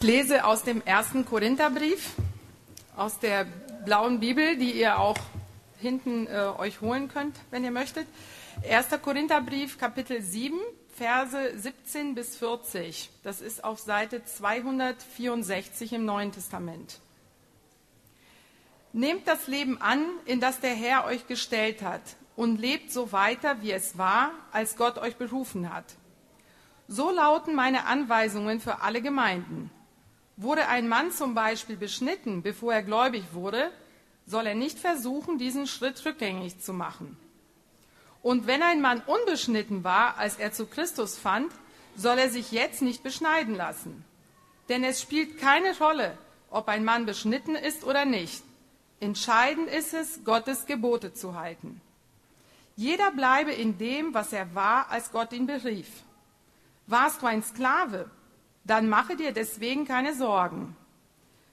Ich lese aus dem ersten Korintherbrief, aus der blauen Bibel, die ihr auch hinten äh, euch holen könnt, wenn ihr möchtet. 1. Korintherbrief, Kapitel 7, Verse 17 bis 40. Das ist auf Seite 264 im Neuen Testament. Nehmt das Leben an, in das der Herr euch gestellt hat, und lebt so weiter, wie es war, als Gott euch berufen hat. So lauten meine Anweisungen für alle Gemeinden. Wurde ein Mann zum Beispiel beschnitten, bevor er gläubig wurde, soll er nicht versuchen, diesen Schritt rückgängig zu machen. Und wenn ein Mann unbeschnitten war, als er zu Christus fand, soll er sich jetzt nicht beschneiden lassen. Denn es spielt keine Rolle, ob ein Mann beschnitten ist oder nicht. Entscheidend ist es, Gottes Gebote zu halten. Jeder bleibe in dem, was er war, als Gott ihn berief. Warst du ein Sklave, dann mache dir deswegen keine Sorgen.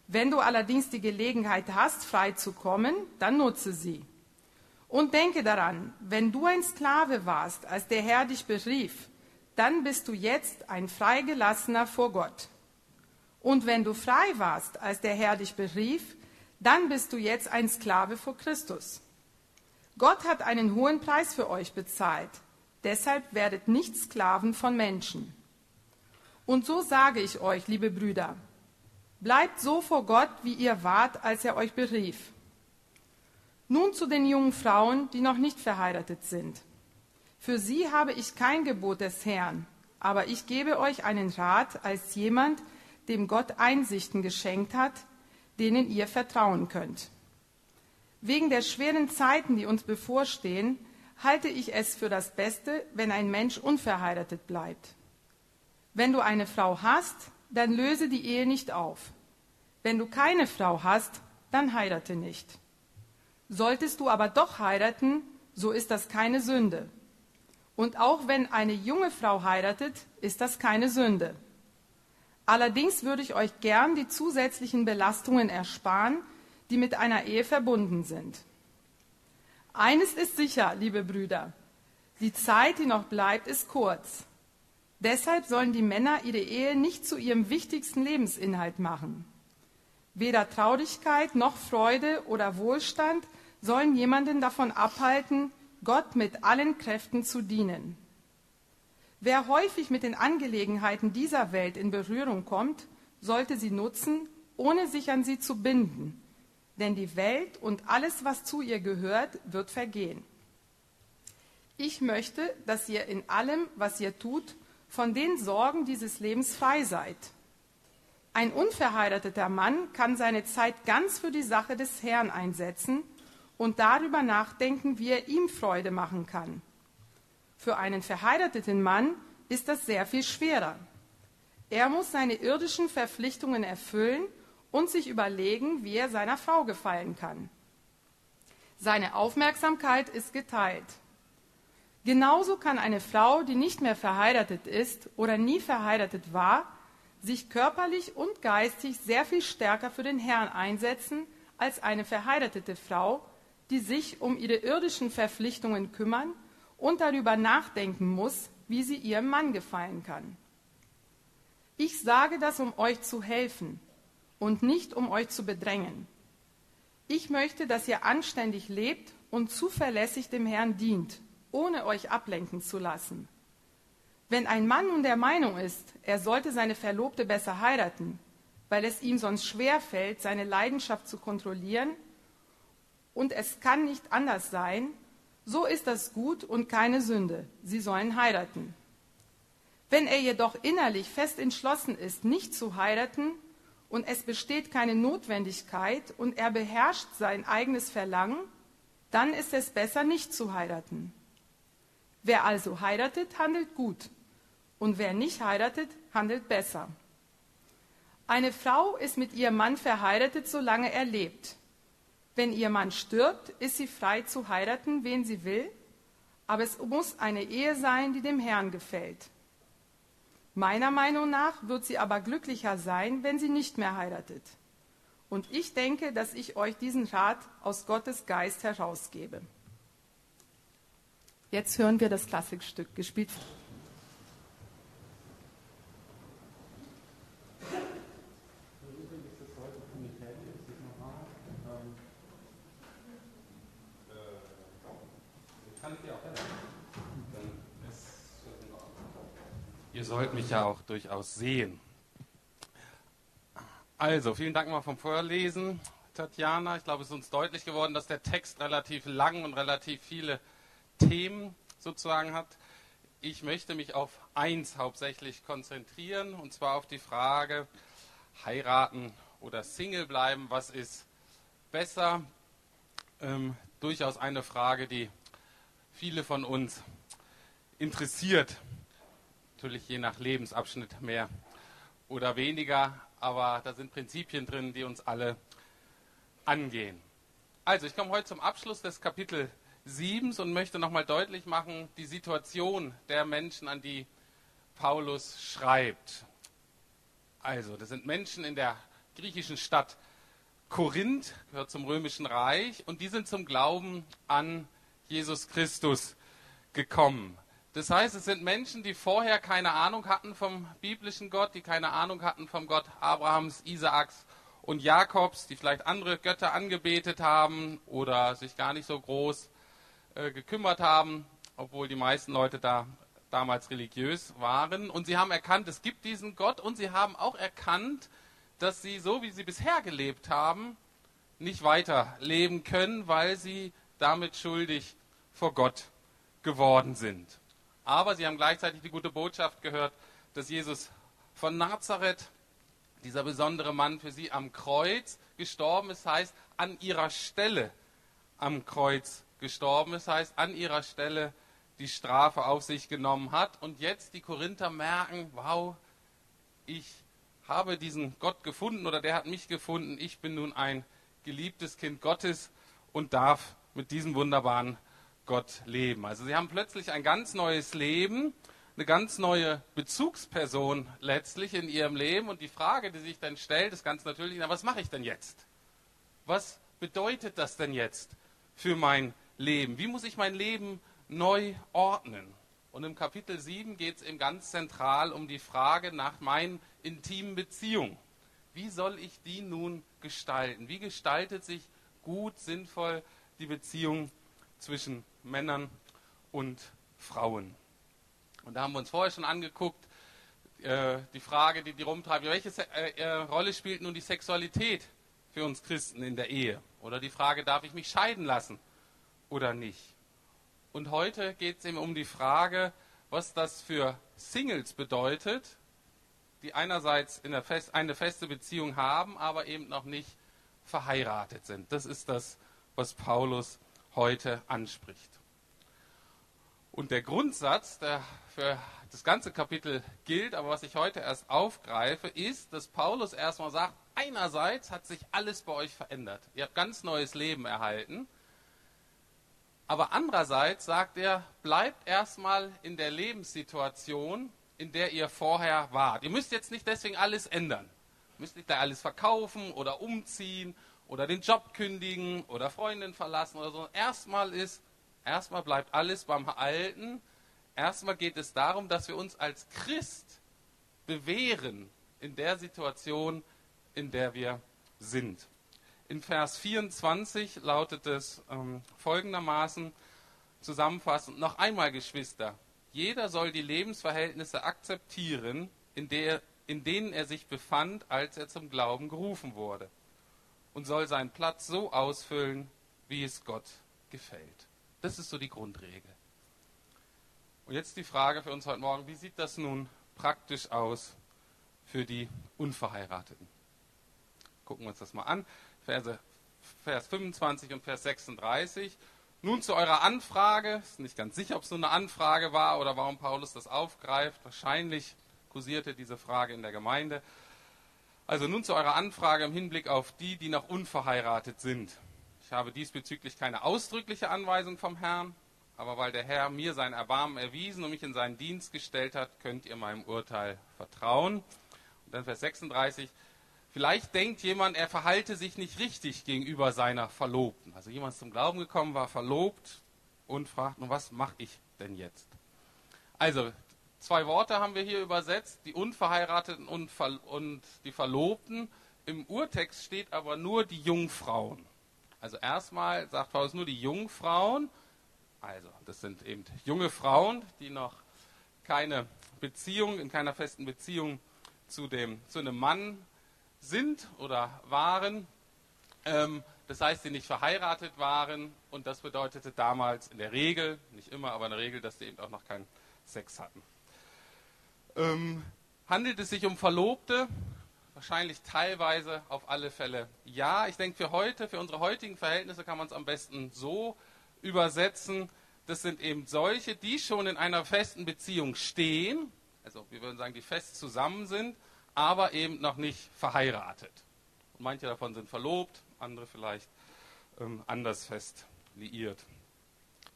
Wenn du allerdings die Gelegenheit hast, frei zu kommen, dann nutze sie. Und denke daran, wenn du ein Sklave warst, als der Herr dich berief, dann bist du jetzt ein Freigelassener vor Gott. Und wenn du frei warst, als der Herr dich berief, dann bist du jetzt ein Sklave vor Christus. Gott hat einen hohen Preis für euch bezahlt. Deshalb werdet nicht Sklaven von Menschen. Und so sage ich euch, liebe Brüder, bleibt so vor Gott, wie ihr wart, als er euch berief. Nun zu den jungen Frauen, die noch nicht verheiratet sind. Für sie habe ich kein Gebot des Herrn, aber ich gebe euch einen Rat als jemand, dem Gott Einsichten geschenkt hat, denen ihr vertrauen könnt. Wegen der schweren Zeiten, die uns bevorstehen, halte ich es für das Beste, wenn ein Mensch unverheiratet bleibt. Wenn du eine Frau hast, dann löse die Ehe nicht auf. Wenn du keine Frau hast, dann heirate nicht. Solltest du aber doch heiraten, so ist das keine Sünde. Und auch wenn eine junge Frau heiratet, ist das keine Sünde. Allerdings würde ich euch gern die zusätzlichen Belastungen ersparen, die mit einer Ehe verbunden sind. Eines ist sicher, liebe Brüder, die Zeit, die noch bleibt, ist kurz. Deshalb sollen die Männer ihre Ehe nicht zu ihrem wichtigsten Lebensinhalt machen. Weder Traurigkeit noch Freude oder Wohlstand sollen jemanden davon abhalten, Gott mit allen Kräften zu dienen. Wer häufig mit den Angelegenheiten dieser Welt in Berührung kommt, sollte sie nutzen, ohne sich an sie zu binden denn die Welt und alles, was zu ihr gehört, wird vergehen. Ich möchte, dass ihr in allem, was ihr tut, von den Sorgen dieses Lebens frei seid. Ein unverheirateter Mann kann seine Zeit ganz für die Sache des Herrn einsetzen und darüber nachdenken, wie er ihm Freude machen kann. Für einen verheirateten Mann ist das sehr viel schwerer. Er muss seine irdischen Verpflichtungen erfüllen und sich überlegen, wie er seiner Frau gefallen kann. Seine Aufmerksamkeit ist geteilt. Genauso kann eine Frau, die nicht mehr verheiratet ist oder nie verheiratet war, sich körperlich und geistig sehr viel stärker für den Herrn einsetzen als eine verheiratete Frau, die sich um ihre irdischen Verpflichtungen kümmern und darüber nachdenken muss, wie sie ihrem Mann gefallen kann. Ich sage das, um euch zu helfen, und nicht um euch zu bedrängen. Ich möchte, dass ihr anständig lebt und zuverlässig dem Herrn dient, ohne euch ablenken zu lassen. Wenn ein Mann nun der Meinung ist, er sollte seine Verlobte besser heiraten, weil es ihm sonst schwer fällt, seine Leidenschaft zu kontrollieren, und es kann nicht anders sein, so ist das gut und keine Sünde. Sie sollen heiraten. Wenn er jedoch innerlich fest entschlossen ist, nicht zu heiraten, und es besteht keine Notwendigkeit und er beherrscht sein eigenes Verlangen, dann ist es besser, nicht zu heiraten. Wer also heiratet, handelt gut und wer nicht heiratet, handelt besser. Eine Frau ist mit ihrem Mann verheiratet, solange er lebt. Wenn ihr Mann stirbt, ist sie frei zu heiraten, wen sie will, aber es muss eine Ehe sein, die dem Herrn gefällt. Meiner Meinung nach wird sie aber glücklicher sein, wenn sie nicht mehr heiratet. Und ich denke, dass ich euch diesen Rat aus Gottes Geist herausgebe. Jetzt hören wir das Klassikstück gespielt. Ihr sollt mich ja auch durchaus sehen. Also, vielen Dank mal vom Vorlesen, Tatjana. Ich glaube, es ist uns deutlich geworden, dass der Text relativ lang und relativ viele Themen sozusagen hat. Ich möchte mich auf eins hauptsächlich konzentrieren, und zwar auf die Frage, heiraten oder Single bleiben, was ist besser? Ähm, durchaus eine Frage, die viele von uns interessiert. Natürlich je nach Lebensabschnitt mehr oder weniger, aber da sind Prinzipien drin, die uns alle angehen. Also, ich komme heute zum Abschluss des Kapitel 7 und möchte nochmal deutlich machen, die Situation der Menschen, an die Paulus schreibt. Also, das sind Menschen in der griechischen Stadt Korinth, gehört zum römischen Reich, und die sind zum Glauben an Jesus Christus gekommen. Das heißt, es sind Menschen, die vorher keine Ahnung hatten vom biblischen Gott, die keine Ahnung hatten vom Gott Abrahams, Isaaks und Jakobs, die vielleicht andere Götter angebetet haben oder sich gar nicht so groß äh, gekümmert haben, obwohl die meisten Leute da damals religiös waren. Und sie haben erkannt, es gibt diesen Gott und sie haben auch erkannt, dass sie so, wie sie bisher gelebt haben, nicht weiter leben können, weil sie damit schuldig vor Gott geworden sind. Aber sie haben gleichzeitig die gute Botschaft gehört, dass Jesus von Nazareth, dieser besondere Mann, für sie am Kreuz gestorben ist, heißt an ihrer Stelle am Kreuz gestorben ist, heißt an ihrer Stelle die Strafe auf sich genommen hat. Und jetzt die Korinther merken, wow, ich habe diesen Gott gefunden oder der hat mich gefunden. Ich bin nun ein geliebtes Kind Gottes und darf mit diesem wunderbaren Gott leben. Also sie haben plötzlich ein ganz neues Leben, eine ganz neue Bezugsperson letztlich in ihrem Leben. Und die Frage, die sich dann stellt, ist ganz natürlich, na, was mache ich denn jetzt? Was bedeutet das denn jetzt für mein Leben? Wie muss ich mein Leben neu ordnen? Und im Kapitel 7 geht es eben ganz zentral um die Frage nach meinen intimen Beziehungen. Wie soll ich die nun gestalten? Wie gestaltet sich gut, sinnvoll die Beziehung zwischen Männern und Frauen. Und da haben wir uns vorher schon angeguckt, äh, die Frage, die die rumtreibt, welche äh, äh, Rolle spielt nun die Sexualität für uns Christen in der Ehe? Oder die Frage, darf ich mich scheiden lassen oder nicht? Und heute geht es eben um die Frage, was das für Singles bedeutet, die einerseits Fest, eine feste Beziehung haben, aber eben noch nicht verheiratet sind. Das ist das, was Paulus heute anspricht. Und der Grundsatz, der für das ganze Kapitel gilt, aber was ich heute erst aufgreife, ist, dass Paulus erstmal sagt, einerseits hat sich alles bei euch verändert. Ihr habt ganz neues Leben erhalten. Aber andererseits sagt er, bleibt erstmal in der Lebenssituation, in der ihr vorher wart. Ihr müsst jetzt nicht deswegen alles ändern. Ihr müsst nicht da alles verkaufen oder umziehen oder den Job kündigen oder Freundin verlassen oder so. Erstmal ist, erstmal bleibt alles beim Alten. Erstmal geht es darum, dass wir uns als Christ bewähren in der Situation, in der wir sind. In Vers 24 lautet es ähm, folgendermaßen zusammenfassend, noch einmal Geschwister, jeder soll die Lebensverhältnisse akzeptieren, in, der, in denen er sich befand, als er zum Glauben gerufen wurde und soll seinen Platz so ausfüllen, wie es Gott gefällt. Das ist so die Grundregel. Und jetzt die Frage für uns heute Morgen, wie sieht das nun praktisch aus für die Unverheirateten? Gucken wir uns das mal an. Verse, Vers 25 und Vers 36. Nun zu eurer Anfrage. Ist nicht ganz sicher, ob es nur eine Anfrage war oder warum Paulus das aufgreift. Wahrscheinlich kursierte diese Frage in der Gemeinde. Also nun zu eurer Anfrage im Hinblick auf die, die noch unverheiratet sind. Ich habe diesbezüglich keine ausdrückliche Anweisung vom Herrn, aber weil der Herr mir sein Erbarmen erwiesen und mich in seinen Dienst gestellt hat, könnt ihr meinem Urteil vertrauen. Und dann Vers 36. Vielleicht denkt jemand, er verhalte sich nicht richtig gegenüber seiner Verlobten. Also jemand zum Glauben gekommen, war verlobt und fragt, nun was mache ich denn jetzt? Also Zwei Worte haben wir hier übersetzt, die Unverheirateten und, und die Verlobten. Im Urtext steht aber nur die Jungfrauen. Also erstmal sagt Paulus nur die Jungfrauen. Also das sind eben junge Frauen, die noch keine Beziehung, in keiner festen Beziehung zu, dem, zu einem Mann sind oder waren. Ähm, das heißt, sie nicht verheiratet waren und das bedeutete damals in der Regel, nicht immer, aber in der Regel, dass sie eben auch noch keinen Sex hatten. Ähm, handelt es sich um Verlobte? Wahrscheinlich teilweise auf alle Fälle ja. Ich denke, für heute, für unsere heutigen Verhältnisse kann man es am besten so übersetzen. Das sind eben solche, die schon in einer festen Beziehung stehen, also wir würden sagen, die fest zusammen sind, aber eben noch nicht verheiratet. Und manche davon sind verlobt, andere vielleicht ähm, anders fest liiert.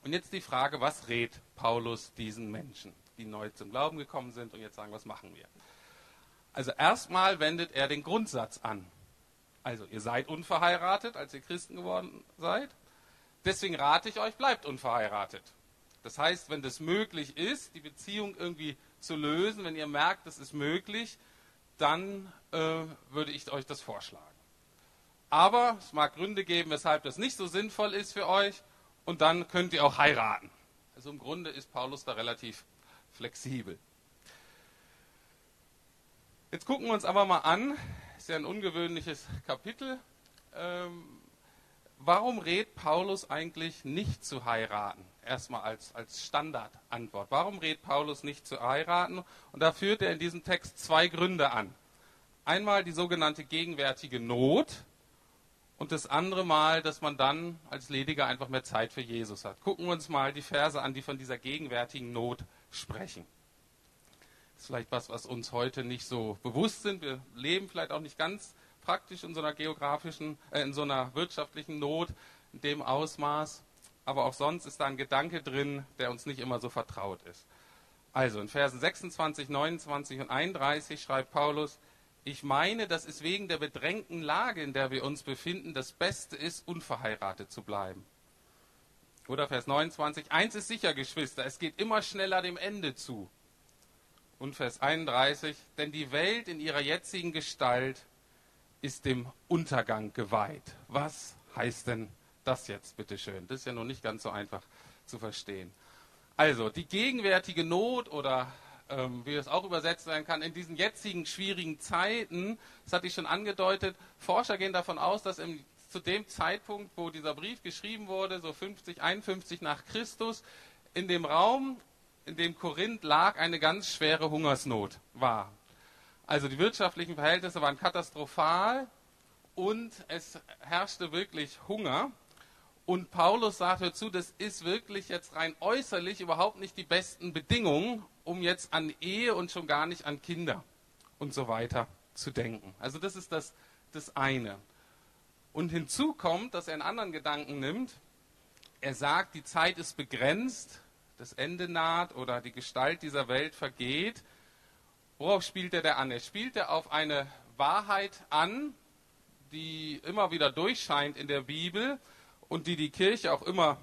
Und jetzt die Frage, was rät Paulus diesen Menschen, die neu zum Glauben gekommen sind und jetzt sagen, was machen wir? Also erstmal wendet er den Grundsatz an. Also ihr seid unverheiratet, als ihr Christen geworden seid. Deswegen rate ich euch, bleibt unverheiratet. Das heißt, wenn das möglich ist, die Beziehung irgendwie zu lösen, wenn ihr merkt, das ist möglich, dann äh, würde ich euch das vorschlagen. Aber es mag Gründe geben, weshalb das nicht so sinnvoll ist für euch und dann könnt ihr auch heiraten. Also im Grunde ist Paulus da relativ flexibel. Jetzt gucken wir uns aber mal an, ist ja ein ungewöhnliches Kapitel. Ähm, warum rät Paulus eigentlich nicht zu heiraten? Erstmal als, als Standardantwort. Warum rät Paulus nicht zu heiraten? Und da führt er in diesem Text zwei Gründe an. Einmal die sogenannte gegenwärtige Not und das andere Mal, dass man dann als Lediger einfach mehr Zeit für Jesus hat. Gucken wir uns mal die Verse an, die von dieser gegenwärtigen Not sprechen. Das ist vielleicht was, was uns heute nicht so bewusst sind. Wir leben vielleicht auch nicht ganz praktisch in so einer geografischen, äh, in so einer wirtschaftlichen Not in dem Ausmaß. Aber auch sonst ist da ein Gedanke drin, der uns nicht immer so vertraut ist. Also in Versen 26, 29 und 31 schreibt Paulus, ich meine, dass es wegen der bedrängten Lage, in der wir uns befinden, das Beste ist, unverheiratet zu bleiben. Oder Vers 29, eins ist sicher, Geschwister, es geht immer schneller dem Ende zu und Vers 31, denn die Welt in ihrer jetzigen Gestalt ist dem Untergang geweiht. Was heißt denn das jetzt, bitteschön? Das ist ja noch nicht ganz so einfach zu verstehen. Also, die gegenwärtige Not oder ähm, wie es auch übersetzt werden kann, in diesen jetzigen schwierigen Zeiten, das hatte ich schon angedeutet, Forscher gehen davon aus, dass im, zu dem Zeitpunkt, wo dieser Brief geschrieben wurde, so 50, 51 nach Christus, in dem Raum in dem Korinth lag, eine ganz schwere Hungersnot war. Also die wirtschaftlichen Verhältnisse waren katastrophal und es herrschte wirklich Hunger. Und Paulus sagt dazu, das ist wirklich jetzt rein äußerlich überhaupt nicht die besten Bedingungen, um jetzt an Ehe und schon gar nicht an Kinder und so weiter zu denken. Also das ist das, das eine. Und hinzu kommt, dass er einen anderen Gedanken nimmt. Er sagt, die Zeit ist begrenzt das Ende naht oder die Gestalt dieser Welt vergeht. Worauf spielt er da an? Er spielt er auf eine Wahrheit an, die immer wieder durchscheint in der Bibel und die die Kirche auch immer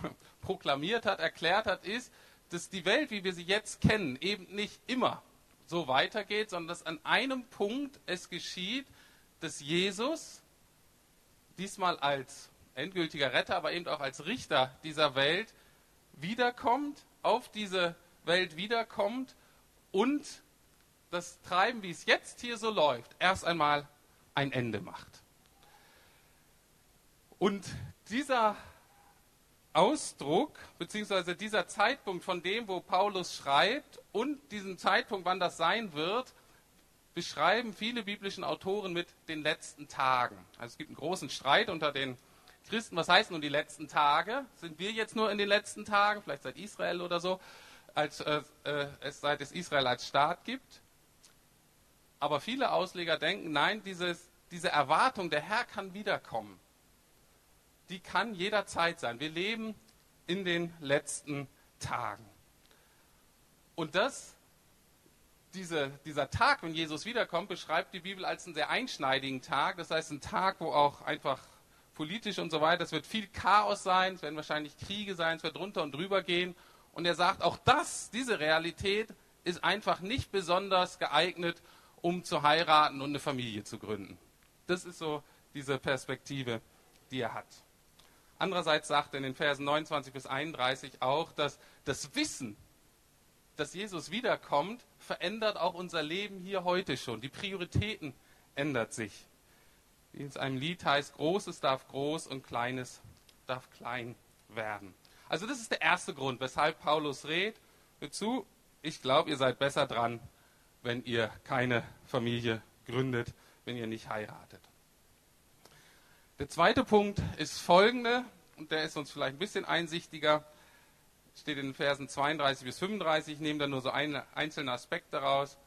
proklamiert hat, erklärt hat, ist, dass die Welt, wie wir sie jetzt kennen, eben nicht immer so weitergeht, sondern dass an einem Punkt es geschieht, dass Jesus diesmal als endgültiger Retter, aber eben auch als Richter dieser Welt wiederkommt, auf diese Welt wiederkommt und das Treiben, wie es jetzt hier so läuft, erst einmal ein Ende macht. Und dieser Ausdruck, beziehungsweise dieser Zeitpunkt von dem, wo Paulus schreibt und diesen Zeitpunkt, wann das sein wird, beschreiben viele biblischen Autoren mit den letzten Tagen. Also es gibt einen großen Streit unter den Christen, was heißen nun die letzten Tage? Sind wir jetzt nur in den letzten Tagen, vielleicht seit Israel oder so, als äh, äh, es seit es Israel als Staat gibt? Aber viele Ausleger denken, nein, dieses, diese Erwartung, der Herr kann wiederkommen, die kann jederzeit sein. Wir leben in den letzten Tagen. Und das, diese, dieser Tag, wenn Jesus wiederkommt, beschreibt die Bibel als einen sehr einschneidigen Tag. Das heißt, ein Tag, wo auch einfach politisch und so weiter. Es wird viel Chaos sein, es werden wahrscheinlich Kriege sein, es wird drunter und drüber gehen. Und er sagt, auch das, diese Realität ist einfach nicht besonders geeignet, um zu heiraten und eine Familie zu gründen. Das ist so diese Perspektive, die er hat. Andererseits sagt er in den Versen 29 bis 31 auch, dass das Wissen dass Jesus wiederkommt, verändert auch unser Leben hier heute schon. Die Prioritäten ändert sich. Wie es einem Lied heißt, Großes darf groß und Kleines darf klein werden. Also das ist der erste Grund, weshalb Paulus redet. Hör zu, ich glaube, ihr seid besser dran, wenn ihr keine Familie gründet, wenn ihr nicht heiratet. Der zweite Punkt ist folgende, und der ist uns vielleicht ein bisschen einsichtiger, steht in den Versen 32 bis 35, ich nehme da nur so einen einzelnen Aspekt daraus.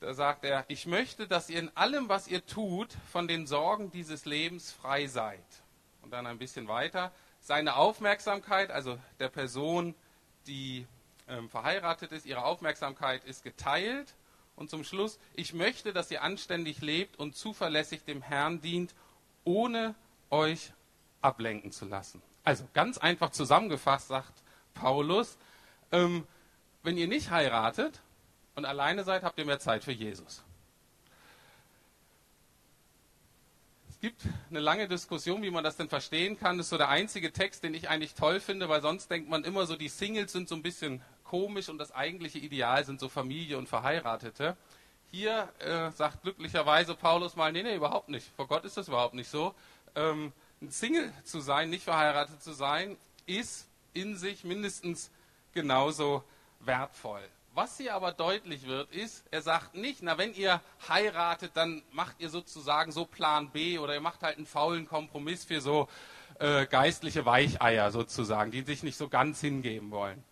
Da sagt er, ich möchte, dass ihr in allem, was ihr tut, von den Sorgen dieses Lebens frei seid. Und dann ein bisschen weiter, seine Aufmerksamkeit, also der Person, die ähm, verheiratet ist, ihre Aufmerksamkeit ist geteilt. Und zum Schluss, ich möchte, dass ihr anständig lebt und zuverlässig dem Herrn dient, ohne euch ablenken zu lassen. Also ganz einfach zusammengefasst sagt Paulus, ähm, wenn ihr nicht heiratet und alleine seid, habt ihr mehr Zeit für Jesus. Es gibt eine lange Diskussion, wie man das denn verstehen kann. Das ist so der einzige Text, den ich eigentlich toll finde, weil sonst denkt man immer so, die Singles sind so ein bisschen komisch und das eigentliche Ideal sind so Familie und Verheiratete. Hier äh, sagt glücklicherweise Paulus mal, nee, nee, überhaupt nicht. Vor Gott ist das überhaupt nicht so. Ähm, ein Single zu sein, nicht verheiratet zu sein, ist in sich mindestens genauso wertvoll. Was hier aber deutlich wird, ist, er sagt nicht, na, wenn ihr heiratet, dann macht ihr sozusagen so Plan B oder ihr macht halt einen faulen Kompromiss für so äh, geistliche Weicheier sozusagen, die sich nicht so ganz hingeben wollen.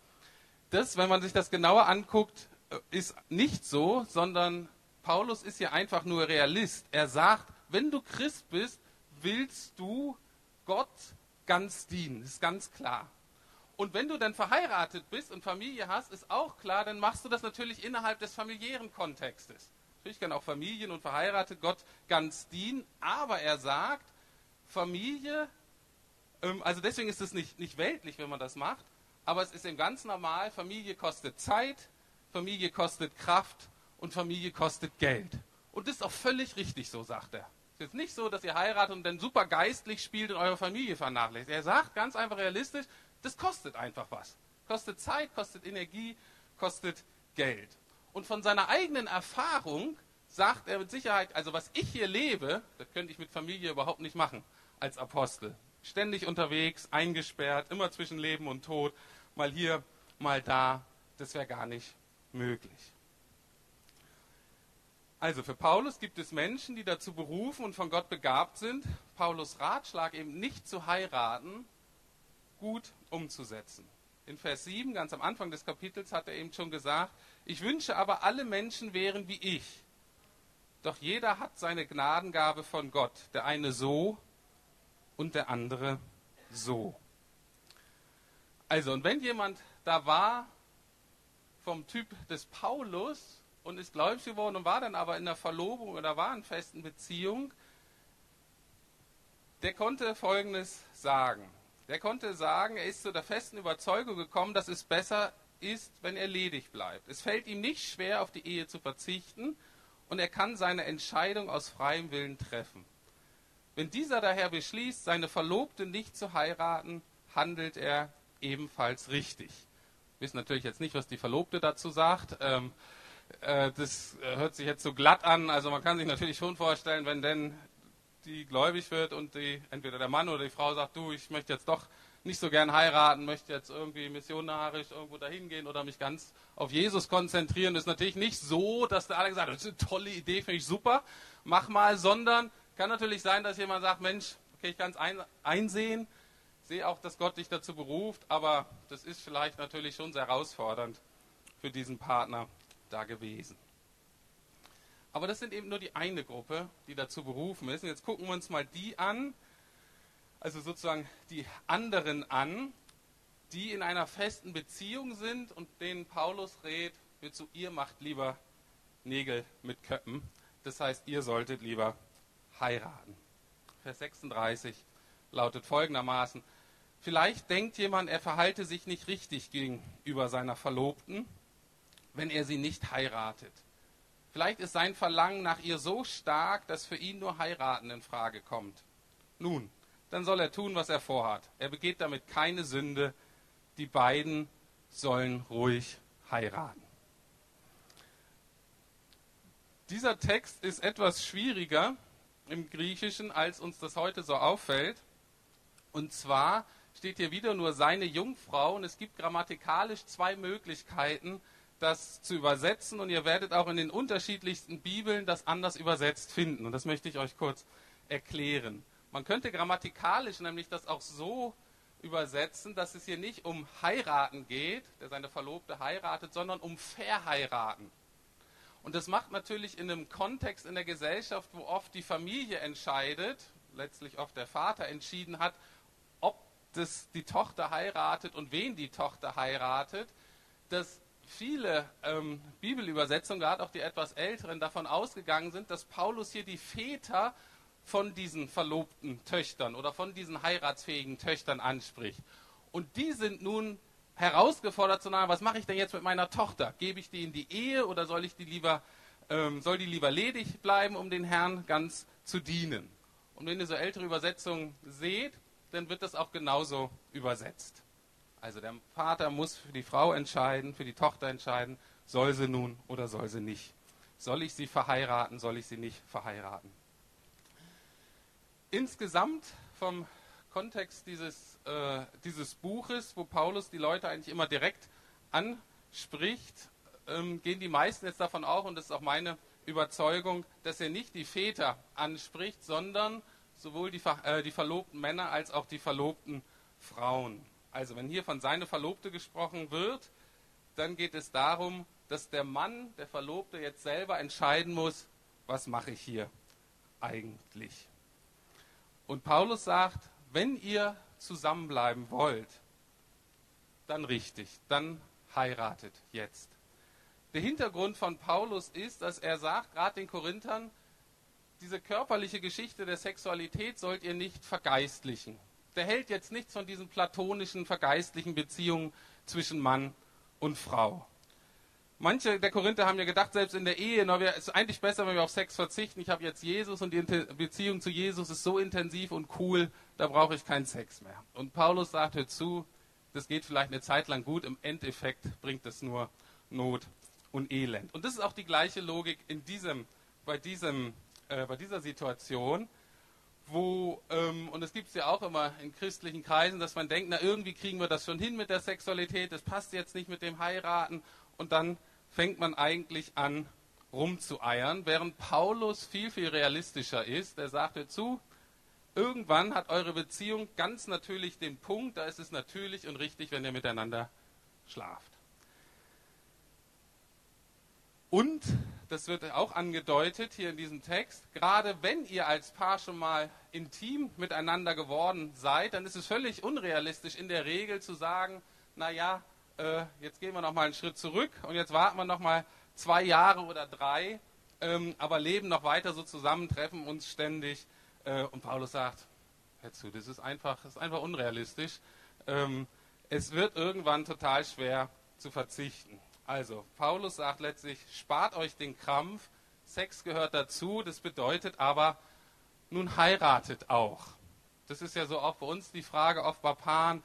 Das, wenn man sich das genauer anguckt, äh, ist nicht so, sondern Paulus ist hier einfach nur Realist. Er sagt, wenn du Christ bist, willst du Gott ganz dienen. Das ist ganz klar. Und wenn du dann verheiratet bist und Familie hast, ist auch klar, dann machst du das natürlich innerhalb des familiären Kontextes. Natürlich kann auch Familien und verheiratet Gott ganz dienen, aber er sagt, Familie, ähm, also deswegen ist es nicht, nicht weltlich, wenn man das macht, aber es ist eben ganz normal, Familie kostet Zeit, Familie kostet Kraft und Familie kostet Geld. Und das ist auch völlig richtig so, sagt er. Es ist nicht so, dass ihr heiratet und dann super geistlich spielt und eure Familie vernachlässigt. Er sagt ganz einfach realistisch, das kostet einfach was. Kostet Zeit, kostet Energie, kostet Geld. Und von seiner eigenen Erfahrung sagt er mit Sicherheit, also was ich hier lebe, das könnte ich mit Familie überhaupt nicht machen als Apostel. Ständig unterwegs, eingesperrt, immer zwischen Leben und Tod, mal hier, mal da, das wäre gar nicht möglich. Also für Paulus gibt es Menschen, die dazu berufen und von Gott begabt sind, Paulus Ratschlag eben nicht zu heiraten, gut umzusetzen. In Vers 7, ganz am Anfang des Kapitels, hat er eben schon gesagt, ich wünsche aber, alle Menschen wären wie ich. Doch jeder hat seine Gnadengabe von Gott, der eine so und der andere so. Also, und wenn jemand da war vom Typ des Paulus und ist gläubig geworden und war dann aber in der Verlobung oder war in festen Beziehung, der konnte Folgendes sagen. Der konnte sagen, er ist zu der festen Überzeugung gekommen, dass es besser ist, wenn er ledig bleibt. Es fällt ihm nicht schwer, auf die Ehe zu verzichten und er kann seine Entscheidung aus freiem Willen treffen. Wenn dieser daher beschließt, seine Verlobte nicht zu heiraten, handelt er ebenfalls richtig. Wir wissen natürlich jetzt nicht, was die Verlobte dazu sagt. Ähm, äh, das hört sich jetzt so glatt an. Also man kann sich natürlich schon vorstellen, wenn denn die gläubig wird und die, entweder der Mann oder die Frau sagt, du, ich möchte jetzt doch nicht so gern heiraten, möchte jetzt irgendwie missionarisch irgendwo dahin gehen oder mich ganz auf Jesus konzentrieren. Das ist natürlich nicht so, dass der alle gesagt hat, das ist eine tolle Idee, finde ich super, mach mal, sondern kann natürlich sein, dass jemand sagt, Mensch, okay, ich kann es ein, einsehen, sehe auch, dass Gott dich dazu beruft, aber das ist vielleicht natürlich schon sehr herausfordernd für diesen Partner da gewesen. Aber das sind eben nur die eine Gruppe, die dazu berufen ist. Und jetzt gucken wir uns mal die an, also sozusagen die anderen an, die in einer festen Beziehung sind und denen Paulus rät, wird zu ihr macht lieber Nägel mit Köppen. Das heißt, ihr solltet lieber heiraten. Vers 36 lautet folgendermaßen, vielleicht denkt jemand, er verhalte sich nicht richtig gegenüber seiner Verlobten, wenn er sie nicht heiratet. Vielleicht ist sein Verlangen nach ihr so stark, dass für ihn nur heiraten in Frage kommt. Nun, dann soll er tun, was er vorhat. Er begeht damit keine Sünde. Die beiden sollen ruhig heiraten. Dieser Text ist etwas schwieriger im Griechischen, als uns das heute so auffällt. Und zwar steht hier wieder nur seine Jungfrau und es gibt grammatikalisch zwei Möglichkeiten, das zu übersetzen und ihr werdet auch in den unterschiedlichsten Bibeln das anders übersetzt finden. Und das möchte ich euch kurz erklären. Man könnte grammatikalisch nämlich das auch so übersetzen, dass es hier nicht um heiraten geht, der seine Verlobte heiratet, sondern um verheiraten. Und das macht natürlich in einem Kontext in der Gesellschaft, wo oft die Familie entscheidet, letztlich oft der Vater entschieden hat, ob das die Tochter heiratet und wen die Tochter heiratet, dass viele ähm, Bibelübersetzungen, gerade auch die etwas älteren, davon ausgegangen sind, dass Paulus hier die Väter von diesen verlobten Töchtern oder von diesen heiratsfähigen Töchtern anspricht. Und die sind nun herausgefordert zu sagen, was mache ich denn jetzt mit meiner Tochter? Gebe ich die in die Ehe oder soll ich die lieber, ähm, soll die lieber ledig bleiben, um den Herrn ganz zu dienen? Und wenn ihr so ältere Übersetzungen seht, dann wird das auch genauso übersetzt. Also der Vater muss für die Frau entscheiden, für die Tochter entscheiden, soll sie nun oder soll sie nicht. Soll ich sie verheiraten, soll ich sie nicht verheiraten. Insgesamt vom Kontext dieses, äh, dieses Buches, wo Paulus die Leute eigentlich immer direkt anspricht, ähm, gehen die meisten jetzt davon auch, und das ist auch meine Überzeugung, dass er nicht die Väter anspricht, sondern sowohl die, äh, die verlobten Männer als auch die verlobten Frauen. Also wenn hier von seine Verlobte gesprochen wird, dann geht es darum, dass der Mann, der Verlobte, jetzt selber entscheiden muss, was mache ich hier eigentlich. Und Paulus sagt, wenn ihr zusammenbleiben wollt, dann richtig, dann heiratet jetzt. Der Hintergrund von Paulus ist, dass er sagt, gerade den Korinthern, diese körperliche Geschichte der Sexualität sollt ihr nicht vergeistlichen der hält jetzt nichts von diesen platonischen, vergeistlichen Beziehungen zwischen Mann und Frau. Manche der Korinther haben ja gedacht, selbst in der Ehe, es ist eigentlich besser, wenn wir auf Sex verzichten. Ich habe jetzt Jesus und die Beziehung zu Jesus ist so intensiv und cool, da brauche ich keinen Sex mehr. Und Paulus sagt dazu, das geht vielleicht eine Zeit lang gut, im Endeffekt bringt es nur Not und Elend. Und das ist auch die gleiche Logik in diesem, bei, diesem, äh, bei dieser Situation wo, ähm, und das gibt es ja auch immer in christlichen Kreisen, dass man denkt, na irgendwie kriegen wir das schon hin mit der Sexualität, das passt jetzt nicht mit dem Heiraten und dann fängt man eigentlich an rumzueiern, während Paulus viel, viel realistischer ist. Er sagt dazu, irgendwann hat eure Beziehung ganz natürlich den Punkt, da ist es natürlich und richtig, wenn ihr miteinander schlaft. Und das wird auch angedeutet hier in diesem Text, gerade wenn ihr als Paar schon mal intim miteinander geworden seid, dann ist es völlig unrealistisch in der Regel zu sagen, naja, äh, jetzt gehen wir noch mal einen Schritt zurück und jetzt warten wir noch mal zwei Jahre oder drei, ähm, aber leben noch weiter so zusammen, treffen uns ständig. Äh, und Paulus sagt, hör zu, das ist einfach, das ist einfach unrealistisch. Ähm, es wird irgendwann total schwer zu verzichten. Also, Paulus sagt letztlich, spart euch den Krampf, Sex gehört dazu, das bedeutet aber, nun heiratet auch. Das ist ja so auch bei uns die Frage oft bei Paaren,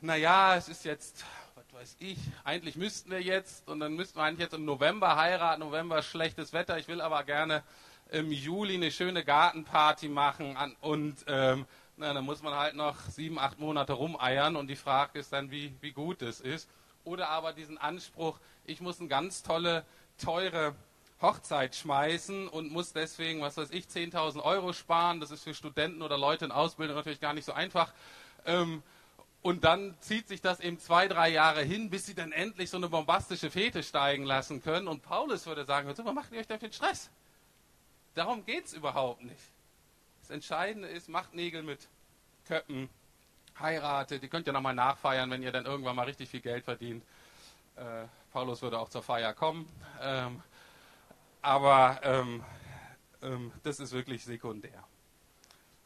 naja, es ist jetzt, was weiß ich, eigentlich müssten wir jetzt und dann müssten wir eigentlich jetzt im November heiraten, November schlechtes Wetter, ich will aber gerne im Juli eine schöne Gartenparty machen und ähm, na, dann muss man halt noch sieben, acht Monate rumeiern und die Frage ist dann, wie, wie gut es ist oder aber diesen Anspruch, ich muss eine ganz tolle, teure Hochzeit schmeißen und muss deswegen, was weiß ich, 10.000 Euro sparen. Das ist für Studenten oder Leute in Ausbildung natürlich gar nicht so einfach. Ähm, und dann zieht sich das eben zwei, drei Jahre hin, bis sie dann endlich so eine bombastische Fete steigen lassen können. Und Paulus würde sagen, was macht ihr euch denn für den Stress? Darum geht es überhaupt nicht. Das Entscheidende ist, macht Nägel mit Köppen heiratet. Ihr könnt ja nochmal nachfeiern, wenn ihr dann irgendwann mal richtig viel Geld verdient. Äh, Paulus würde auch zur Feier kommen. Ähm, aber ähm, ähm, das ist wirklich sekundär.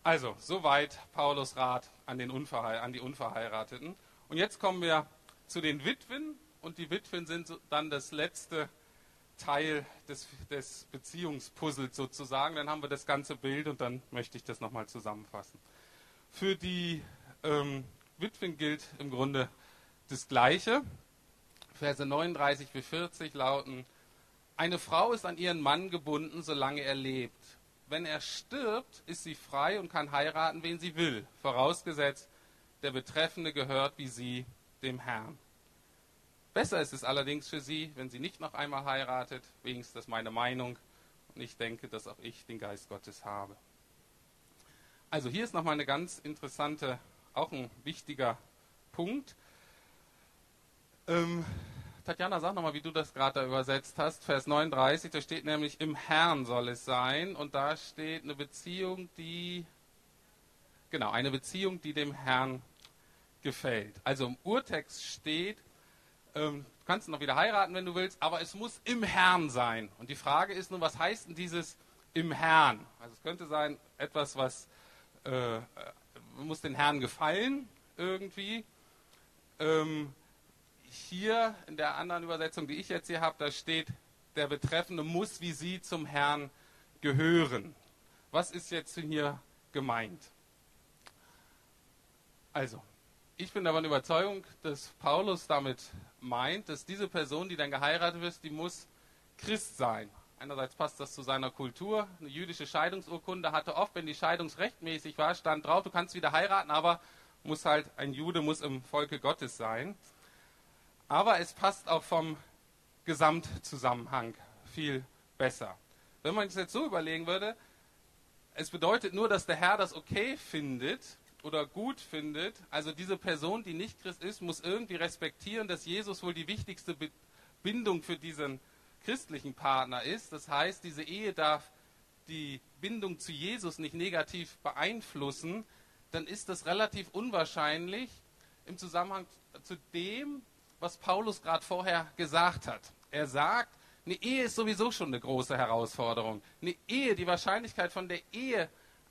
Also, soweit Paulus Rat an, den an die Unverheirateten. Und jetzt kommen wir zu den Witwen. Und die Witwen sind dann das letzte Teil des, des Beziehungspuzzles sozusagen. Dann haben wir das ganze Bild und dann möchte ich das nochmal zusammenfassen. Für die ähm, Witwen gilt im Grunde das Gleiche. Verse 39 bis 40 lauten, eine Frau ist an ihren Mann gebunden, solange er lebt. Wenn er stirbt, ist sie frei und kann heiraten, wen sie will, vorausgesetzt, der Betreffende gehört wie sie dem Herrn. Besser ist es allerdings für sie, wenn sie nicht noch einmal heiratet, wenigstens das meine Meinung, und ich denke, dass auch ich den Geist Gottes habe. Also hier ist nochmal eine ganz interessante, auch ein wichtiger Punkt. Ähm, Tatjana, sag nochmal, wie du das gerade da übersetzt hast. Vers 39, da steht nämlich, im Herrn soll es sein. Und da steht eine Beziehung, die, genau, eine Beziehung, die dem Herrn gefällt. Also im Urtext steht, ähm, du kannst noch wieder heiraten, wenn du willst, aber es muss im Herrn sein. Und die Frage ist nun, was heißt denn dieses im Herrn? Also es könnte sein, etwas, was äh, äh muss den Herrn gefallen irgendwie. Ähm, hier in der anderen Übersetzung, die ich jetzt hier habe, da steht, der Betreffende muss wie sie zum Herrn gehören. Was ist jetzt hier gemeint? Also, ich bin davon Überzeugung, dass Paulus damit meint, dass diese Person, die dann geheiratet wird, die muss Christ sein. Einerseits passt das zu seiner Kultur. Eine jüdische Scheidungsurkunde hatte oft, wenn die Scheidung rechtmäßig war, stand drauf, du kannst wieder heiraten, aber muss halt ein Jude muss im Volke Gottes sein. Aber es passt auch vom Gesamtzusammenhang viel besser. Wenn man es jetzt so überlegen würde, es bedeutet nur, dass der Herr das okay findet, oder gut findet, also diese Person, die nicht Christ ist, muss irgendwie respektieren, dass Jesus wohl die wichtigste Bindung für diesen christlichen Partner ist. Das heißt, diese Ehe darf die Bindung zu Jesus nicht negativ beeinflussen, dann ist das relativ unwahrscheinlich im Zusammenhang zu dem, was Paulus gerade vorher gesagt hat. Er sagt, eine Ehe ist sowieso schon eine große Herausforderung. Eine Ehe, die Wahrscheinlichkeit von der Ehe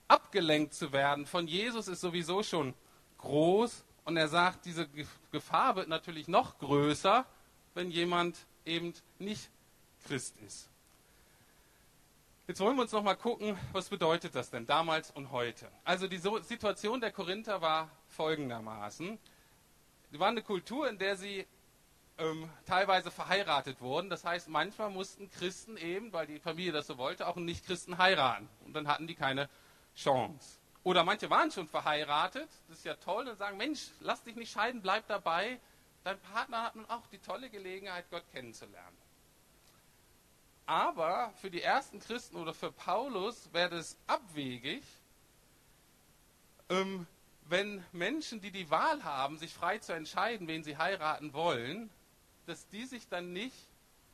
abgelenkt zu werden von Jesus ist sowieso schon groß. Und er sagt, diese Gefahr wird natürlich noch größer, wenn jemand eben nicht Christ ist. Jetzt wollen wir uns noch mal gucken, was bedeutet das denn damals und heute? Also die Situation der Korinther war folgendermaßen. Sie waren eine Kultur, in der sie ähm, teilweise verheiratet wurden. Das heißt, manchmal mussten Christen eben, weil die Familie das so wollte, auch einen Nicht-Christen heiraten. Und dann hatten die keine Chance. Oder manche waren schon verheiratet, das ist ja toll, und sagen, Mensch, lass dich nicht scheiden, bleib dabei. Dein Partner hat nun auch die tolle Gelegenheit, Gott kennenzulernen. Aber für die ersten Christen oder für Paulus wäre es abwegig, ähm, wenn Menschen, die die Wahl haben, sich frei zu entscheiden, wen sie heiraten wollen, dass die sich dann nicht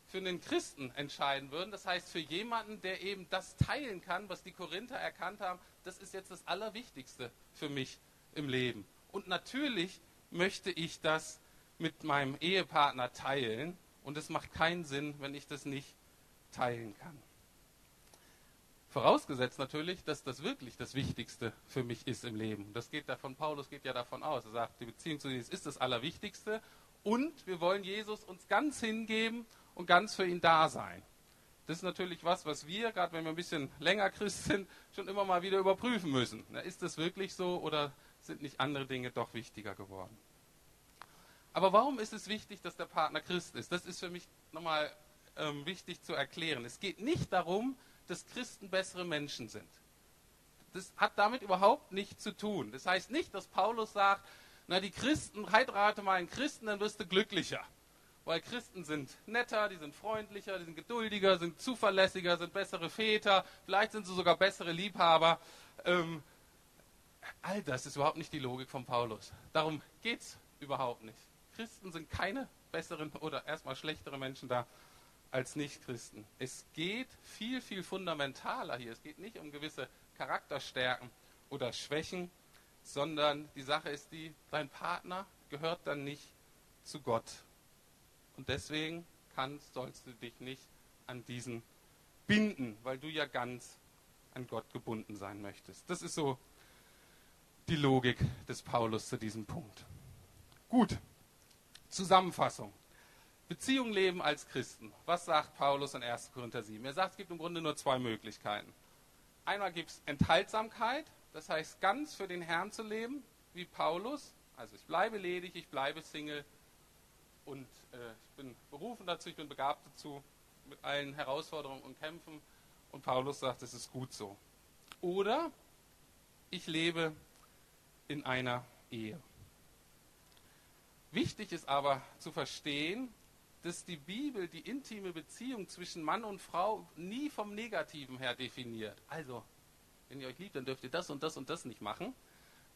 für einen Christen entscheiden würden. Das heißt, für jemanden, der eben das teilen kann, was die Korinther erkannt haben, das ist jetzt das Allerwichtigste für mich im Leben. Und natürlich möchte ich das mit meinem Ehepartner teilen. Und es macht keinen Sinn, wenn ich das nicht teilen kann. Vorausgesetzt natürlich, dass das wirklich das Wichtigste für mich ist im Leben. Das geht davon, Paulus geht ja davon aus. Er sagt, die Beziehung zu Jesus ist das Allerwichtigste und wir wollen Jesus uns ganz hingeben und ganz für ihn da sein. Das ist natürlich was, was wir, gerade wenn wir ein bisschen länger Christ sind, schon immer mal wieder überprüfen müssen. ist das wirklich so oder sind nicht andere Dinge doch wichtiger geworden? Aber warum ist es wichtig, dass der Partner Christ ist? Das ist für mich nochmal ähm, wichtig zu erklären. Es geht nicht darum, dass Christen bessere Menschen sind. Das hat damit überhaupt nichts zu tun. Das heißt nicht, dass Paulus sagt, na die Christen, heirate mal einen Christen, dann wirst du glücklicher weil Christen sind netter, die sind freundlicher, die sind geduldiger, sind zuverlässiger, sind bessere Väter, vielleicht sind sie sogar bessere Liebhaber. Ähm, all das ist überhaupt nicht die Logik von Paulus. Darum geht es überhaupt nicht. Christen sind keine besseren oder erstmal schlechtere Menschen da als Nichtchristen. Es geht viel, viel fundamentaler hier. Es geht nicht um gewisse Charakterstärken oder Schwächen, sondern die Sache ist die, dein Partner gehört dann nicht zu Gott. Und deswegen kannst, sollst du dich nicht an diesen binden, weil du ja ganz an Gott gebunden sein möchtest. Das ist so die Logik des Paulus zu diesem Punkt. Gut, Zusammenfassung. Beziehung leben als Christen. Was sagt Paulus in 1. Korinther 7? Er sagt, es gibt im Grunde nur zwei Möglichkeiten. Einmal gibt es Enthaltsamkeit, das heißt ganz für den Herrn zu leben, wie Paulus. Also ich bleibe ledig, ich bleibe Single, und äh, ich bin berufen dazu, ich bin begabt dazu, mit allen Herausforderungen und Kämpfen. Und Paulus sagt, es ist gut so. Oder ich lebe in einer Ehe. Wichtig ist aber zu verstehen, dass die Bibel die intime Beziehung zwischen Mann und Frau nie vom Negativen her definiert. Also, wenn ihr euch liebt, dann dürft ihr das und das und das nicht machen.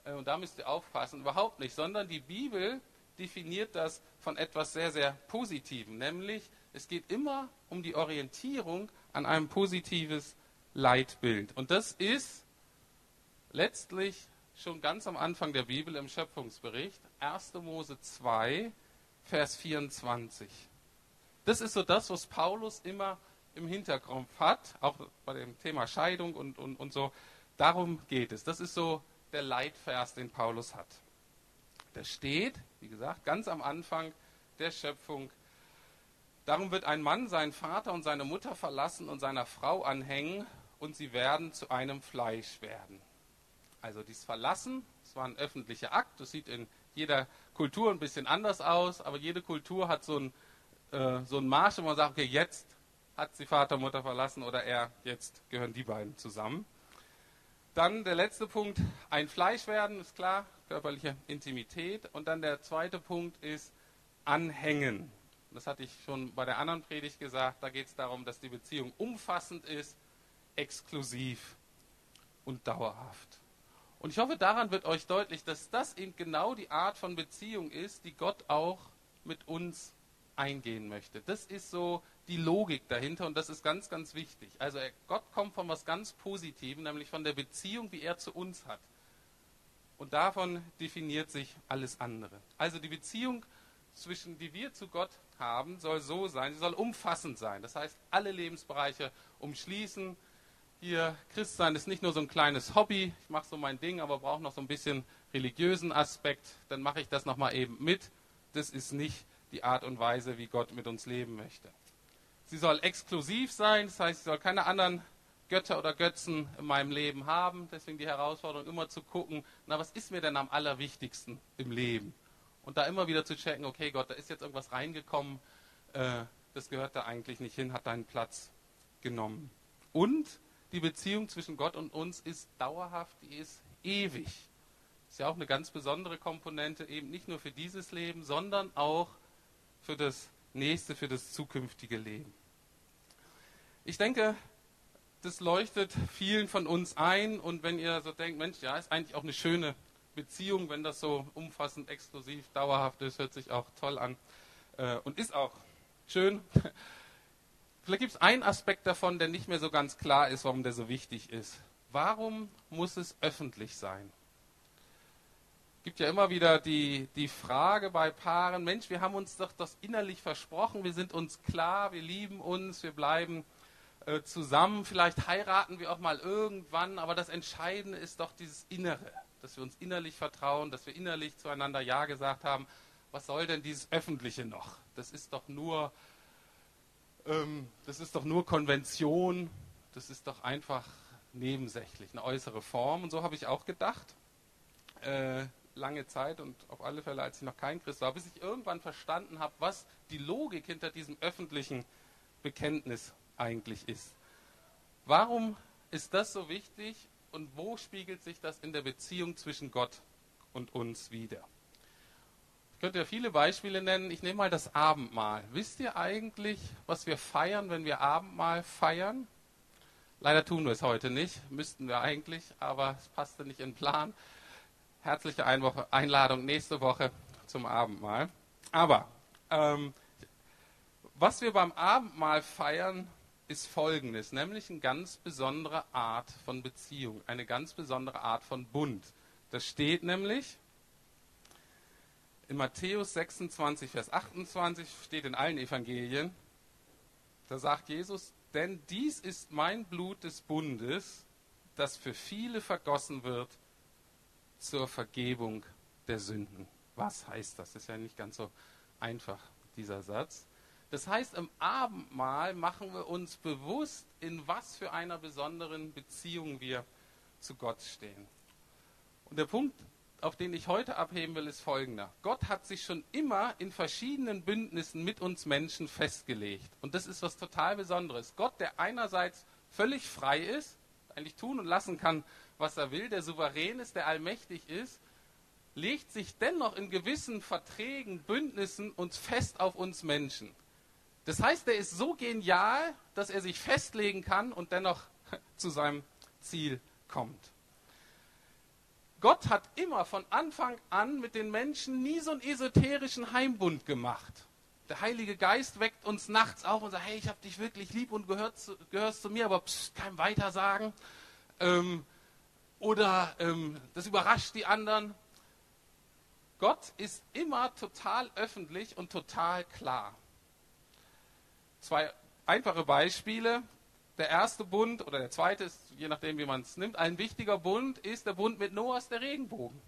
Äh, und da müsst ihr aufpassen. Überhaupt nicht. Sondern die Bibel definiert das von etwas sehr, sehr Positivem. Nämlich, es geht immer um die Orientierung an einem positives Leitbild. Und das ist letztlich schon ganz am Anfang der Bibel im Schöpfungsbericht, 1. Mose 2, Vers 24. Das ist so das, was Paulus immer im Hintergrund hat, auch bei dem Thema Scheidung und, und, und so. Darum geht es. Das ist so der Leitvers, den Paulus hat. Der steht, wie gesagt, ganz am Anfang der Schöpfung. Darum wird ein Mann seinen Vater und seine Mutter verlassen und seiner Frau anhängen und sie werden zu einem Fleisch werden. Also dieses Verlassen, das war ein öffentlicher Akt, das sieht in jeder Kultur ein bisschen anders aus, aber jede Kultur hat so einen äh, so Marsch, wo man sagt, okay, jetzt hat sie Vater, Mutter verlassen oder er, jetzt gehören die beiden zusammen. Dann der letzte Punkt, ein Fleisch werden, ist klar, körperliche Intimität. Und dann der zweite Punkt ist Anhängen. Das hatte ich schon bei der anderen Predigt gesagt. Da geht es darum, dass die Beziehung umfassend ist, exklusiv und dauerhaft. Und ich hoffe, daran wird euch deutlich, dass das eben genau die Art von Beziehung ist, die Gott auch mit uns eingehen möchte. Das ist so die Logik dahinter und das ist ganz, ganz wichtig. Also Gott kommt von was ganz Positivem, nämlich von der Beziehung, wie er zu uns hat. Und davon definiert sich alles andere. Also die Beziehung, zwischen, die wir zu Gott haben, soll so sein, sie soll umfassend sein. Das heißt, alle Lebensbereiche umschließen. Hier, Christsein ist nicht nur so ein kleines Hobby, ich mache so mein Ding, aber brauche noch so ein bisschen religiösen Aspekt, dann mache ich das nochmal eben mit. Das ist nicht die Art und Weise, wie Gott mit uns leben möchte. Sie soll exklusiv sein, das heißt, sie soll keine anderen Götter oder Götzen in meinem Leben haben. Deswegen die Herausforderung, immer zu gucken, na, was ist mir denn am allerwichtigsten im Leben? Und da immer wieder zu checken, okay, Gott, da ist jetzt irgendwas reingekommen, äh, das gehört da eigentlich nicht hin, hat deinen Platz genommen. Und die Beziehung zwischen Gott und uns ist dauerhaft, die ist ewig. Ist ja auch eine ganz besondere Komponente, eben nicht nur für dieses Leben, sondern auch für das nächste, für das zukünftige Leben. Ich denke, das leuchtet vielen von uns ein und wenn ihr so denkt, Mensch, ja, ist eigentlich auch eine schöne Beziehung, wenn das so umfassend, exklusiv, dauerhaft ist, hört sich auch toll an äh, und ist auch schön. Vielleicht gibt es einen Aspekt davon, der nicht mehr so ganz klar ist, warum der so wichtig ist. Warum muss es öffentlich sein? Gibt ja immer wieder die, die Frage bei Paaren, Mensch, wir haben uns doch das innerlich versprochen, wir sind uns klar, wir lieben uns, wir bleiben äh, zusammen, vielleicht heiraten wir auch mal irgendwann, aber das Entscheidende ist doch dieses Innere, dass wir uns innerlich vertrauen, dass wir innerlich zueinander Ja gesagt haben. Was soll denn dieses Öffentliche noch? Das ist doch nur, ähm, das ist doch nur Konvention, das ist doch einfach nebensächlich, eine äußere Form. Und so habe ich auch gedacht. Äh, lange Zeit und auf alle Fälle, als ich noch kein Christ war, bis ich irgendwann verstanden habe, was die Logik hinter diesem öffentlichen Bekenntnis eigentlich ist. Warum ist das so wichtig und wo spiegelt sich das in der Beziehung zwischen Gott und uns wieder? Ich könnte ja viele Beispiele nennen. Ich nehme mal das Abendmahl. Wisst ihr eigentlich, was wir feiern, wenn wir Abendmahl feiern? Leider tun wir es heute nicht, müssten wir eigentlich, aber es passte nicht in den Plan herzliche Einladung nächste Woche zum Abendmahl. Aber ähm, was wir beim Abendmahl feiern, ist Folgendes, nämlich eine ganz besondere Art von Beziehung, eine ganz besondere Art von Bund. Das steht nämlich in Matthäus 26, Vers 28, steht in allen Evangelien, da sagt Jesus, denn dies ist mein Blut des Bundes, das für viele vergossen wird zur Vergebung der Sünden. Was heißt das? Das ist ja nicht ganz so einfach, dieser Satz. Das heißt, im Abendmahl machen wir uns bewusst, in was für einer besonderen Beziehung wir zu Gott stehen. Und der Punkt auf den ich heute abheben will, ist folgender. Gott hat sich schon immer in verschiedenen Bündnissen mit uns Menschen festgelegt. Und das ist was total Besonderes. Gott, der einerseits völlig frei ist, eigentlich tun und lassen kann, was er will, der souverän ist, der allmächtig ist, legt sich dennoch in gewissen Verträgen, Bündnissen uns fest auf uns Menschen. Das heißt, er ist so genial, dass er sich festlegen kann und dennoch zu seinem Ziel kommt. Gott hat immer von Anfang an mit den Menschen nie so einen esoterischen Heimbund gemacht. Der Heilige Geist weckt uns nachts auf und sagt, hey, ich habe dich wirklich lieb und gehörst, gehörst zu mir, aber pst, kein Weitersagen. Ähm, oder ähm, das überrascht die anderen. Gott ist immer total öffentlich und total klar. Zwei einfache Beispiele. Der erste Bund oder der zweite ist, je nachdem wie man es nimmt, ein wichtiger Bund ist der Bund mit Noahs der Regenbogen.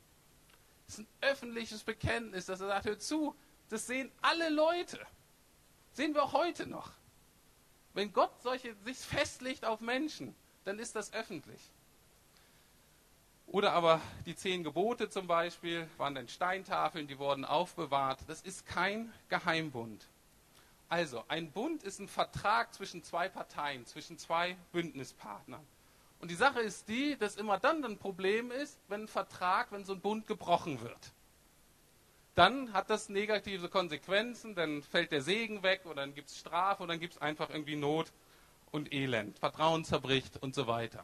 Das ist ein öffentliches Bekenntnis, dass er sagt, hör zu, das sehen alle Leute. Sehen wir auch heute noch. Wenn Gott solche, sich festlegt auf Menschen, dann ist das öffentlich. Oder aber die zehn Gebote zum Beispiel waren dann Steintafeln, die wurden aufbewahrt. Das ist kein Geheimbund. Also, ein Bund ist ein Vertrag zwischen zwei Parteien, zwischen zwei Bündnispartnern. Und die Sache ist die, dass immer dann ein Problem ist, wenn ein Vertrag, wenn so ein Bund gebrochen wird. Dann hat das negative Konsequenzen, dann fällt der Segen weg oder dann gibt es Strafe oder dann gibt es einfach irgendwie Not und Elend, Vertrauen zerbricht und so weiter.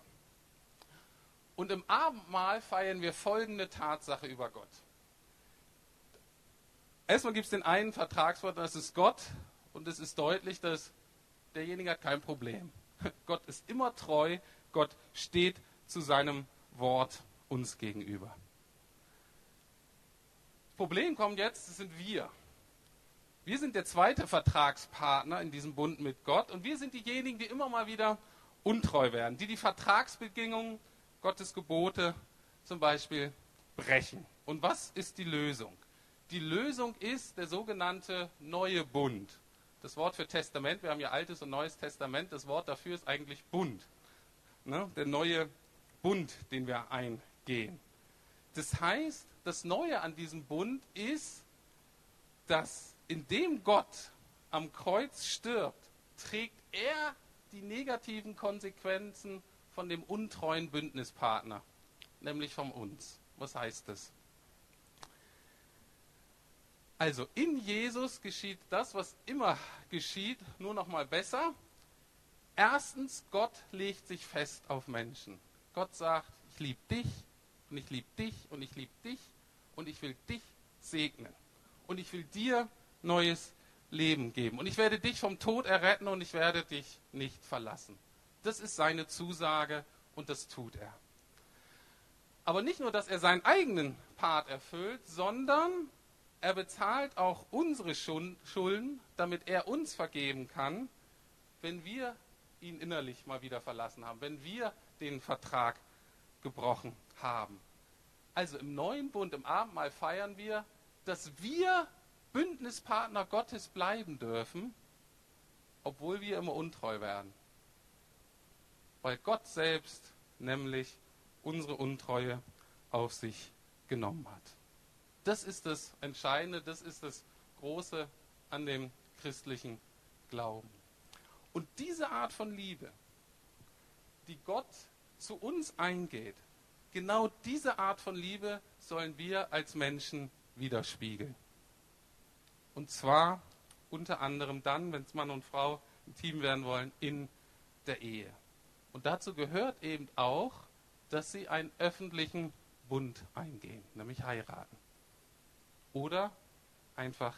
Und im Abendmahl feiern wir folgende Tatsache über Gott. Erstmal gibt es den einen Vertragswort, das ist Gott. Und es ist deutlich, dass derjenige hat kein Problem. Gott ist immer treu. Gott steht zu seinem Wort uns gegenüber. Das Problem kommt jetzt, das sind wir. Wir sind der zweite Vertragspartner in diesem Bund mit Gott und wir sind diejenigen, die immer mal wieder untreu werden, die die Vertragsbedingungen Gottes Gebote zum Beispiel brechen. Und was ist die Lösung? Die Lösung ist der sogenannte neue Bund. Das Wort für Testament, wir haben ja Altes und Neues Testament, das Wort dafür ist eigentlich Bund. Ne? Der neue Bund, den wir eingehen. Das heißt, das Neue an diesem Bund ist, dass indem Gott am Kreuz stirbt, trägt er die negativen Konsequenzen von dem untreuen Bündnispartner, nämlich von uns. Was heißt das? Also in Jesus geschieht das, was immer geschieht, nur noch mal besser. Erstens, Gott legt sich fest auf Menschen. Gott sagt, ich liebe dich und ich liebe dich und ich liebe dich und ich will dich segnen. Und ich will dir neues Leben geben. Und ich werde dich vom Tod erretten und ich werde dich nicht verlassen. Das ist seine Zusage und das tut er. Aber nicht nur, dass er seinen eigenen Part erfüllt, sondern er bezahlt auch unsere Schulden, damit er uns vergeben kann, wenn wir ihn innerlich mal wieder verlassen haben, wenn wir den Vertrag gebrochen haben. Also im neuen Bund, im Abendmahl feiern wir, dass wir Bündnispartner Gottes bleiben dürfen, obwohl wir immer untreu werden weil Gott selbst nämlich unsere Untreue auf sich genommen hat. Das ist das Entscheidende, das ist das Große an dem christlichen Glauben. Und diese Art von Liebe, die Gott zu uns eingeht, genau diese Art von Liebe sollen wir als Menschen widerspiegeln. Und zwar unter anderem dann, wenn es Mann und Frau ein Team werden wollen, in der Ehe. Und dazu gehört eben auch, dass sie einen öffentlichen Bund eingehen, nämlich heiraten. Oder einfach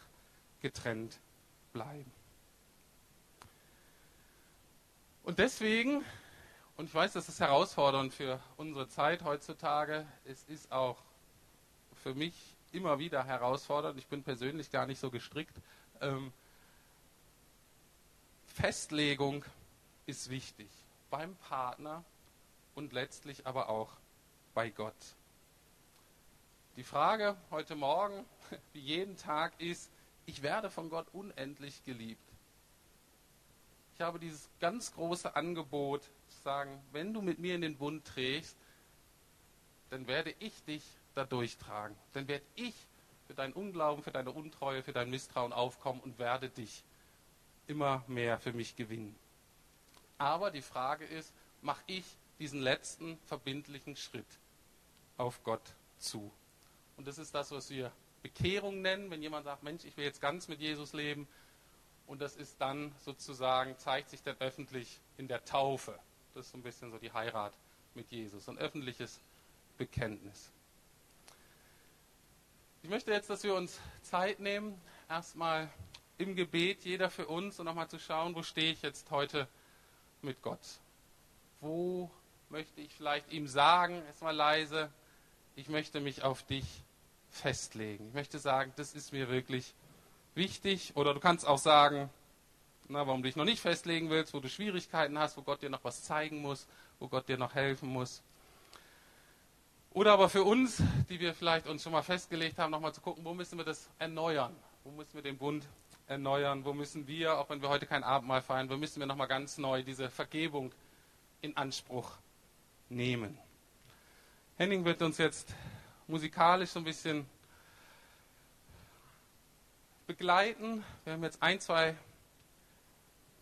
getrennt bleiben. Und deswegen, und ich weiß, das ist herausfordernd für unsere Zeit heutzutage, es ist auch für mich immer wieder herausfordernd, ich bin persönlich gar nicht so gestrickt, ähm, Festlegung ist wichtig beim Partner und letztlich aber auch bei Gott. Die Frage heute Morgen, wie jeden Tag, ist, ich werde von Gott unendlich geliebt. Ich habe dieses ganz große Angebot zu sagen, wenn du mit mir in den Bund trägst, dann werde ich dich da durchtragen. Dann werde ich für deinen Unglauben, für deine Untreue, für dein Misstrauen aufkommen und werde dich immer mehr für mich gewinnen. Aber die Frage ist, mache ich diesen letzten verbindlichen Schritt auf Gott zu? Und das ist das, was wir Bekehrung nennen, wenn jemand sagt, Mensch, ich will jetzt ganz mit Jesus leben. Und das ist dann sozusagen, zeigt sich dann öffentlich in der Taufe. Das ist so ein bisschen so die Heirat mit Jesus, ein öffentliches Bekenntnis. Ich möchte jetzt, dass wir uns Zeit nehmen, erstmal im Gebet, jeder für uns, und nochmal zu schauen, wo stehe ich jetzt heute mit Gott? Wo möchte ich vielleicht ihm sagen, erstmal leise, ich möchte mich auf dich festlegen. Ich möchte sagen, das ist mir wirklich wichtig. Oder du kannst auch sagen, na, warum du dich noch nicht festlegen willst, wo du Schwierigkeiten hast, wo Gott dir noch was zeigen muss, wo Gott dir noch helfen muss. Oder aber für uns, die wir vielleicht uns schon mal festgelegt haben, nochmal zu gucken, wo müssen wir das erneuern? Wo müssen wir den Bund erneuern? Wo müssen wir, auch wenn wir heute kein Abendmahl feiern, wo müssen wir nochmal ganz neu diese Vergebung in Anspruch nehmen? Henning wird uns jetzt musikalisch so ein bisschen begleiten. Wir haben jetzt ein, zwei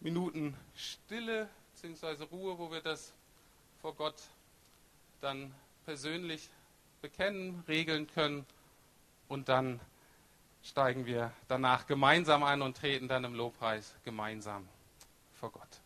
Minuten Stille bzw. Ruhe, wo wir das vor Gott dann persönlich bekennen, regeln können und dann steigen wir danach gemeinsam ein und treten dann im Lobpreis gemeinsam vor Gott.